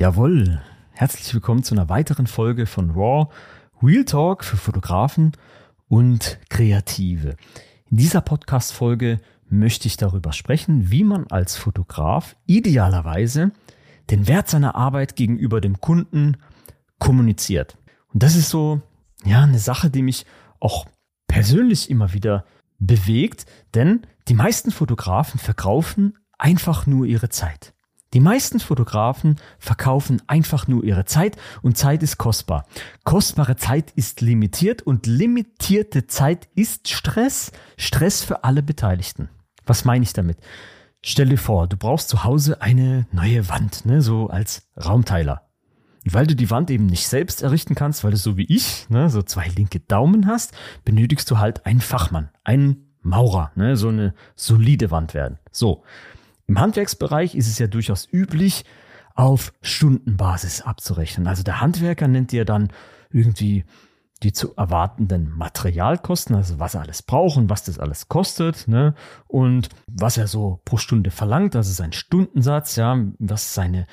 Jawohl, herzlich willkommen zu einer weiteren Folge von Raw Real Talk für Fotografen und Kreative. In dieser Podcast-Folge möchte ich darüber sprechen, wie man als Fotograf idealerweise den Wert seiner Arbeit gegenüber dem Kunden kommuniziert. Und das ist so, ja, eine Sache, die mich auch persönlich immer wieder bewegt, denn die meisten Fotografen verkaufen einfach nur ihre Zeit. Die meisten Fotografen verkaufen einfach nur ihre Zeit und Zeit ist kostbar. Kostbare Zeit ist limitiert und limitierte Zeit ist Stress. Stress für alle Beteiligten. Was meine ich damit? Stell dir vor, du brauchst zu Hause eine neue Wand, ne, so als Raumteiler. Und weil du die Wand eben nicht selbst errichten kannst, weil du so wie ich, ne, so zwei linke Daumen hast, benötigst du halt einen Fachmann, einen Maurer, ne, so eine solide Wand werden. So. Im Handwerksbereich ist es ja durchaus üblich, auf Stundenbasis abzurechnen. Also der Handwerker nennt dir dann irgendwie die zu erwartenden Materialkosten, also was er alles braucht und was das alles kostet, ne? Und was er so pro Stunde verlangt, das ist ein Stundensatz, ja, was seine,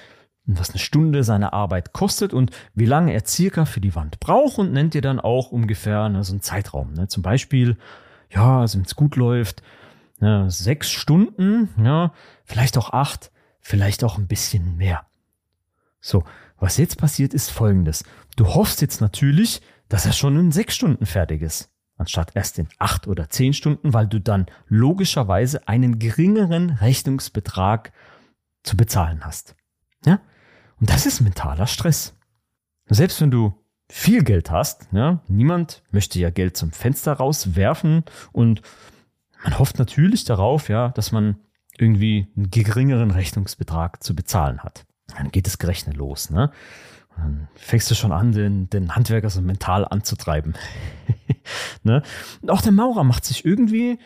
was eine Stunde seine Arbeit kostet und wie lange er circa für die Wand braucht und nennt dir dann auch ungefähr ne, so einen Zeitraum. Ne? Zum Beispiel, ja, also wenn es gut läuft, ja, sechs Stunden, ja, vielleicht auch acht, vielleicht auch ein bisschen mehr. So, was jetzt passiert, ist folgendes. Du hoffst jetzt natürlich, dass er schon in sechs Stunden fertig ist, anstatt erst in acht oder zehn Stunden, weil du dann logischerweise einen geringeren Rechnungsbetrag zu bezahlen hast. Ja? Und das ist mentaler Stress. Selbst wenn du viel Geld hast, ja, niemand möchte ja Geld zum Fenster rauswerfen und man hofft natürlich darauf, ja, dass man irgendwie einen geringeren Rechnungsbetrag zu bezahlen hat. Dann geht das Gerechnet los, ne? Und dann fängst du schon an, den, den Handwerker so mental anzutreiben. ne? Und auch der Maurer macht sich irgendwie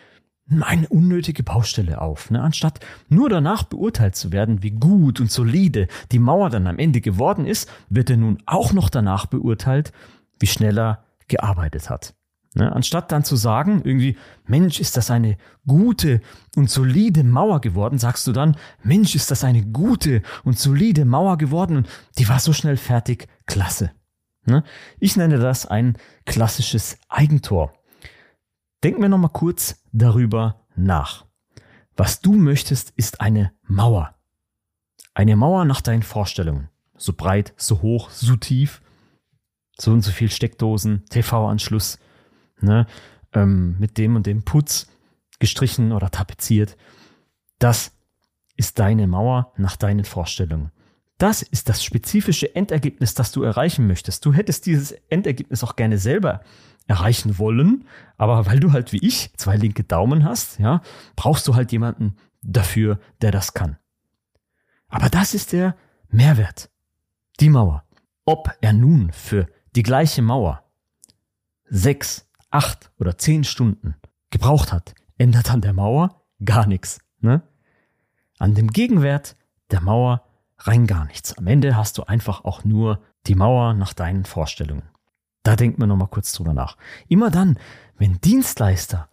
eine unnötige Baustelle auf. Ne? Anstatt nur danach beurteilt zu werden, wie gut und solide die Mauer dann am Ende geworden ist, wird er nun auch noch danach beurteilt, wie schnell er gearbeitet hat. Ne? Anstatt dann zu sagen, irgendwie, Mensch, ist das eine gute und solide Mauer geworden, sagst du dann, Mensch, ist das eine gute und solide Mauer geworden und die war so schnell fertig, klasse. Ne? Ich nenne das ein klassisches Eigentor. Denken wir nochmal kurz darüber nach. Was du möchtest, ist eine Mauer. Eine Mauer nach deinen Vorstellungen. So breit, so hoch, so tief, so und so viel Steckdosen, TV-Anschluss, ne, ähm, mit dem und dem Putz gestrichen oder tapeziert. Das ist deine Mauer nach deinen Vorstellungen. Das ist das spezifische Endergebnis, das du erreichen möchtest. Du hättest dieses Endergebnis auch gerne selber erreichen wollen, aber weil du halt wie ich zwei linke Daumen hast, ja, brauchst du halt jemanden dafür, der das kann. Aber das ist der Mehrwert. Die Mauer. Ob er nun für die gleiche Mauer sechs, acht oder zehn Stunden gebraucht hat, ändert an der Mauer gar nichts. Ne? An dem Gegenwert der Mauer rein gar nichts. Am Ende hast du einfach auch nur die Mauer nach deinen Vorstellungen. Da denkt man nochmal kurz drüber nach. Immer dann, wenn Dienstleister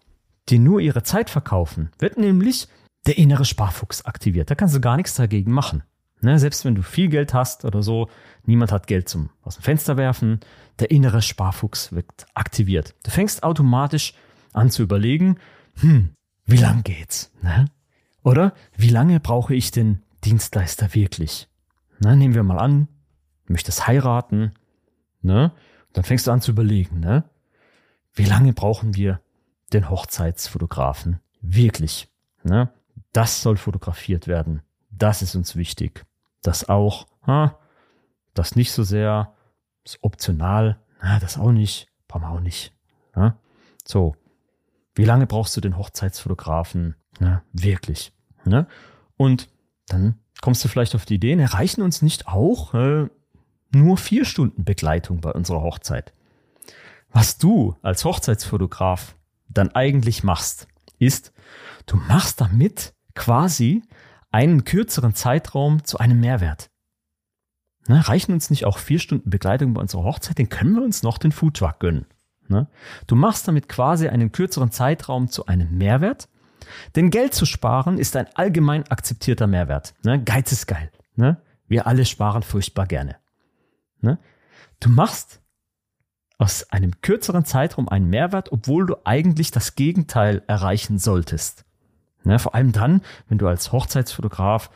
dir nur ihre Zeit verkaufen, wird nämlich der innere Sparfuchs aktiviert. Da kannst du gar nichts dagegen machen. Ne, selbst wenn du viel Geld hast oder so, niemand hat Geld zum aus dem Fenster werfen, der innere Sparfuchs wird aktiviert. Du fängst automatisch an zu überlegen, hm, wie lang geht's? Ne? Oder wie lange brauche ich den Dienstleister wirklich? Ne, nehmen wir mal an, du möchtest heiraten, ne? Dann fängst du an zu überlegen, ne? Wie lange brauchen wir den Hochzeitsfotografen wirklich? Ne? Das soll fotografiert werden. Das ist uns wichtig. Das auch, das nicht so sehr, ist optional, na, das auch nicht, brauchen wir auch nicht. So, wie lange brauchst du den Hochzeitsfotografen? Wirklich. Ne? Und dann kommst du vielleicht auf die Idee, erreichen uns nicht auch äh, nur vier Stunden Begleitung bei unserer Hochzeit. Was du als Hochzeitsfotograf dann eigentlich machst, ist, du machst damit quasi einen kürzeren Zeitraum zu einem Mehrwert. Ne, reichen uns nicht auch vier Stunden Begleitung bei unserer Hochzeit, dann können wir uns noch den Foodtruck gönnen. Ne? Du machst damit quasi einen kürzeren Zeitraum zu einem Mehrwert. Denn Geld zu sparen ist ein allgemein akzeptierter Mehrwert. Ne? Geiz ist geil. Ne? Wir alle sparen furchtbar gerne. Ne? Du machst aus einem kürzeren Zeitraum einen Mehrwert, obwohl du eigentlich das Gegenteil erreichen solltest. Ne? Vor allem dann, wenn du als Hochzeitsfotograf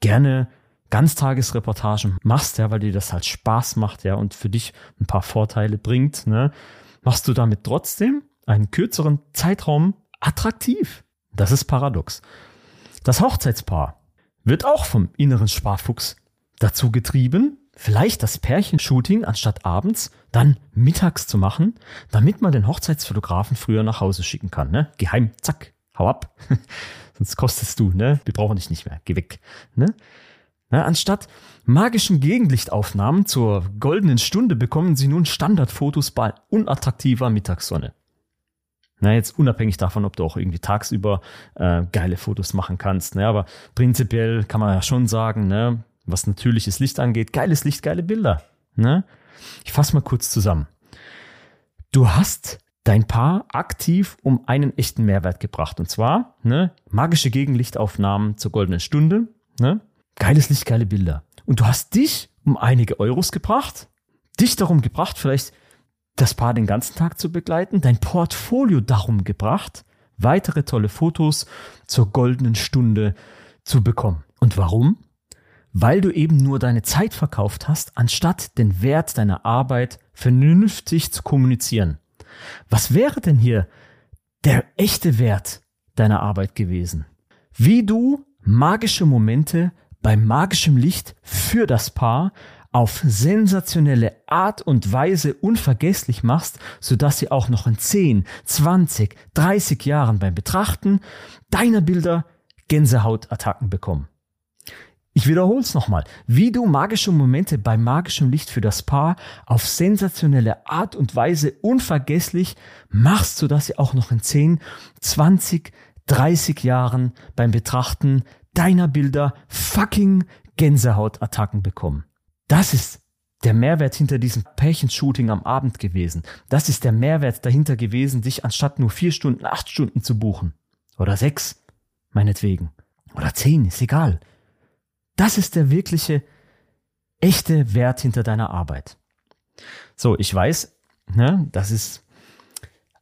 gerne Ganztagesreportagen machst, ja, weil dir das halt Spaß macht, ja, und für dich ein paar Vorteile bringt, ne, machst du damit trotzdem einen kürzeren Zeitraum attraktiv. Das ist paradox. Das Hochzeitspaar wird auch vom inneren Sparfuchs dazu getrieben, vielleicht das Pärchenshooting anstatt abends dann mittags zu machen, damit man den Hochzeitsfotografen früher nach Hause schicken kann. Ne? Geheim, zack, hau ab. Sonst kostest du, ne? Wir brauchen dich nicht mehr. Geh weg. Ne? Ja, anstatt magischen Gegenlichtaufnahmen zur goldenen Stunde bekommen Sie nun Standardfotos bei unattraktiver Mittagssonne. Na, jetzt unabhängig davon, ob du auch irgendwie tagsüber äh, geile Fotos machen kannst. Ne? Aber prinzipiell kann man ja schon sagen, ne, was natürliches Licht angeht, geiles Licht, geile Bilder. Ne? Ich fasse mal kurz zusammen. Du hast dein Paar aktiv um einen echten Mehrwert gebracht. Und zwar ne, magische Gegenlichtaufnahmen zur goldenen Stunde. Ne? Geiles Licht, geile Bilder. Und du hast dich um einige Euros gebracht, dich darum gebracht, vielleicht das Paar den ganzen Tag zu begleiten, dein Portfolio darum gebracht, weitere tolle Fotos zur goldenen Stunde zu bekommen. Und warum? Weil du eben nur deine Zeit verkauft hast, anstatt den Wert deiner Arbeit vernünftig zu kommunizieren. Was wäre denn hier der echte Wert deiner Arbeit gewesen? Wie du magische Momente bei magischem Licht für das Paar auf sensationelle Art und Weise unvergesslich machst, sodass sie auch noch in 10, 20, 30 Jahren beim Betrachten deiner Bilder Gänsehautattacken bekommen. Ich wiederhole es nochmal. Wie du magische Momente bei magischem Licht für das Paar auf sensationelle Art und Weise unvergesslich machst, sodass sie auch noch in 10, 20, 30 Jahren beim Betrachten deiner Bilder fucking Gänsehautattacken bekommen. Das ist der Mehrwert hinter diesem Pärchenshooting am Abend gewesen. Das ist der Mehrwert dahinter gewesen, dich anstatt nur vier Stunden, acht Stunden zu buchen. Oder sechs, meinetwegen. Oder zehn, ist egal. Das ist der wirkliche, echte Wert hinter deiner Arbeit. So, ich weiß, ne, das ist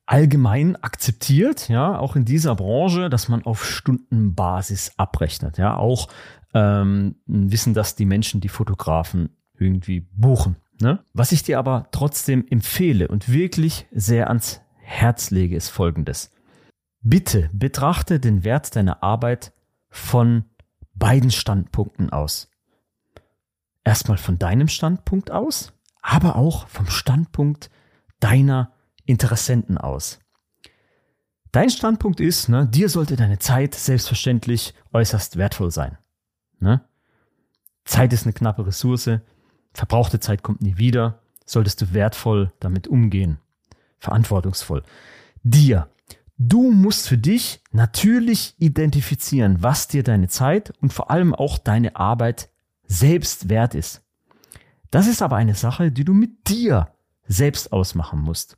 allgemein akzeptiert, ja, auch in dieser Branche, dass man auf Stundenbasis abrechnet, ja, auch ähm, wissen das die Menschen, die Fotografen irgendwie buchen. Ne? Was ich dir aber trotzdem empfehle und wirklich sehr ans Herz lege, ist folgendes. Bitte betrachte den Wert deiner Arbeit von beiden Standpunkten aus. Erstmal von deinem Standpunkt aus, aber auch vom Standpunkt deiner Interessenten aus. Dein Standpunkt ist, ne, dir sollte deine Zeit selbstverständlich äußerst wertvoll sein. Ne? Zeit ist eine knappe Ressource, verbrauchte Zeit kommt nie wieder, solltest du wertvoll damit umgehen, verantwortungsvoll. Dir, du musst für dich natürlich identifizieren, was dir deine Zeit und vor allem auch deine Arbeit selbst wert ist. Das ist aber eine Sache, die du mit dir selbst ausmachen musst.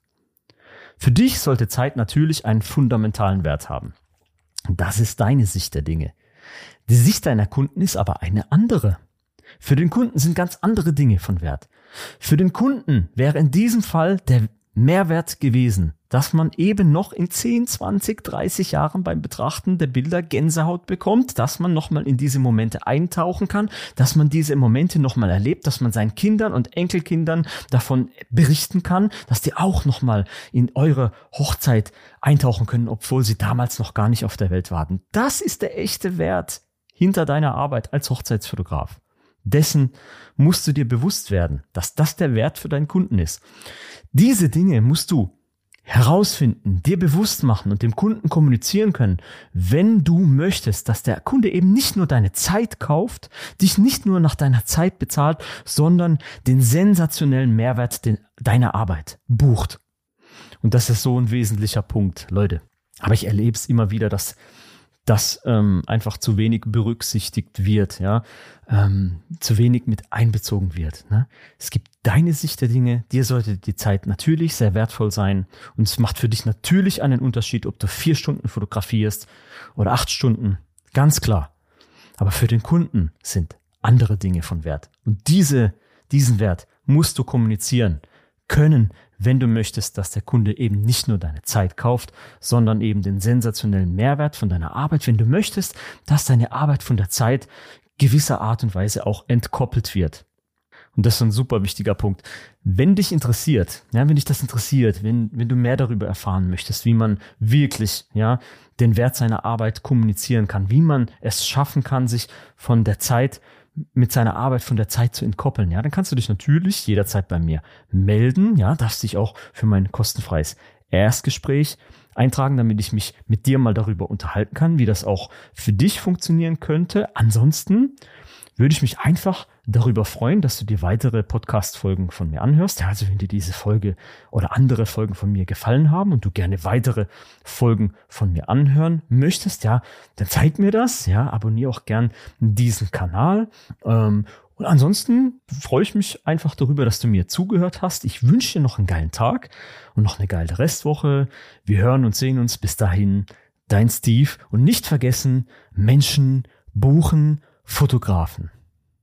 Für dich sollte Zeit natürlich einen fundamentalen Wert haben. Das ist deine Sicht der Dinge. Die Sicht deiner Kunden ist aber eine andere. Für den Kunden sind ganz andere Dinge von Wert. Für den Kunden wäre in diesem Fall der Mehrwert gewesen, dass man eben noch in 10, 20, 30 Jahren beim Betrachten der Bilder Gänsehaut bekommt, dass man nochmal in diese Momente eintauchen kann, dass man diese Momente nochmal erlebt, dass man seinen Kindern und Enkelkindern davon berichten kann, dass die auch nochmal in eure Hochzeit eintauchen können, obwohl sie damals noch gar nicht auf der Welt waren. Das ist der echte Wert hinter deiner Arbeit als Hochzeitsfotograf. Dessen musst du dir bewusst werden, dass das der Wert für deinen Kunden ist. Diese Dinge musst du herausfinden, dir bewusst machen und dem Kunden kommunizieren können, wenn du möchtest, dass der Kunde eben nicht nur deine Zeit kauft, dich nicht nur nach deiner Zeit bezahlt, sondern den sensationellen Mehrwert deiner Arbeit bucht. Und das ist so ein wesentlicher Punkt, Leute. Aber ich erlebe es immer wieder, dass das ähm, einfach zu wenig berücksichtigt wird, ja, ähm, zu wenig mit einbezogen wird. Ne? Es gibt deine Sicht der Dinge, dir sollte die Zeit natürlich sehr wertvoll sein und es macht für dich natürlich einen Unterschied, ob du vier Stunden fotografierst oder acht Stunden, ganz klar. Aber für den Kunden sind andere Dinge von Wert. Und diese, diesen Wert musst du kommunizieren können, wenn du möchtest, dass der Kunde eben nicht nur deine Zeit kauft, sondern eben den sensationellen Mehrwert von deiner Arbeit, wenn du möchtest, dass deine Arbeit von der Zeit gewisser Art und Weise auch entkoppelt wird. Und das ist ein super wichtiger Punkt. Wenn dich interessiert, ja, wenn dich das interessiert, wenn, wenn du mehr darüber erfahren möchtest, wie man wirklich, ja, den Wert seiner Arbeit kommunizieren kann, wie man es schaffen kann, sich von der Zeit mit seiner Arbeit von der Zeit zu entkoppeln, ja, dann kannst du dich natürlich jederzeit bei mir melden, ja, darfst dich auch für mein kostenfreies Erstgespräch eintragen, damit ich mich mit dir mal darüber unterhalten kann, wie das auch für dich funktionieren könnte. Ansonsten würde ich mich einfach darüber freuen, dass du dir weitere Podcast-Folgen von mir anhörst. Ja, also wenn dir diese Folge oder andere Folgen von mir gefallen haben und du gerne weitere Folgen von mir anhören möchtest, ja, dann zeig mir das. Ja, abonniere auch gern diesen Kanal. Ähm, und ansonsten freue ich mich einfach darüber, dass du mir zugehört hast. Ich wünsche dir noch einen geilen Tag und noch eine geile Restwoche. Wir hören und sehen uns bis dahin. Dein Steve. Und nicht vergessen, Menschen buchen Fotografen.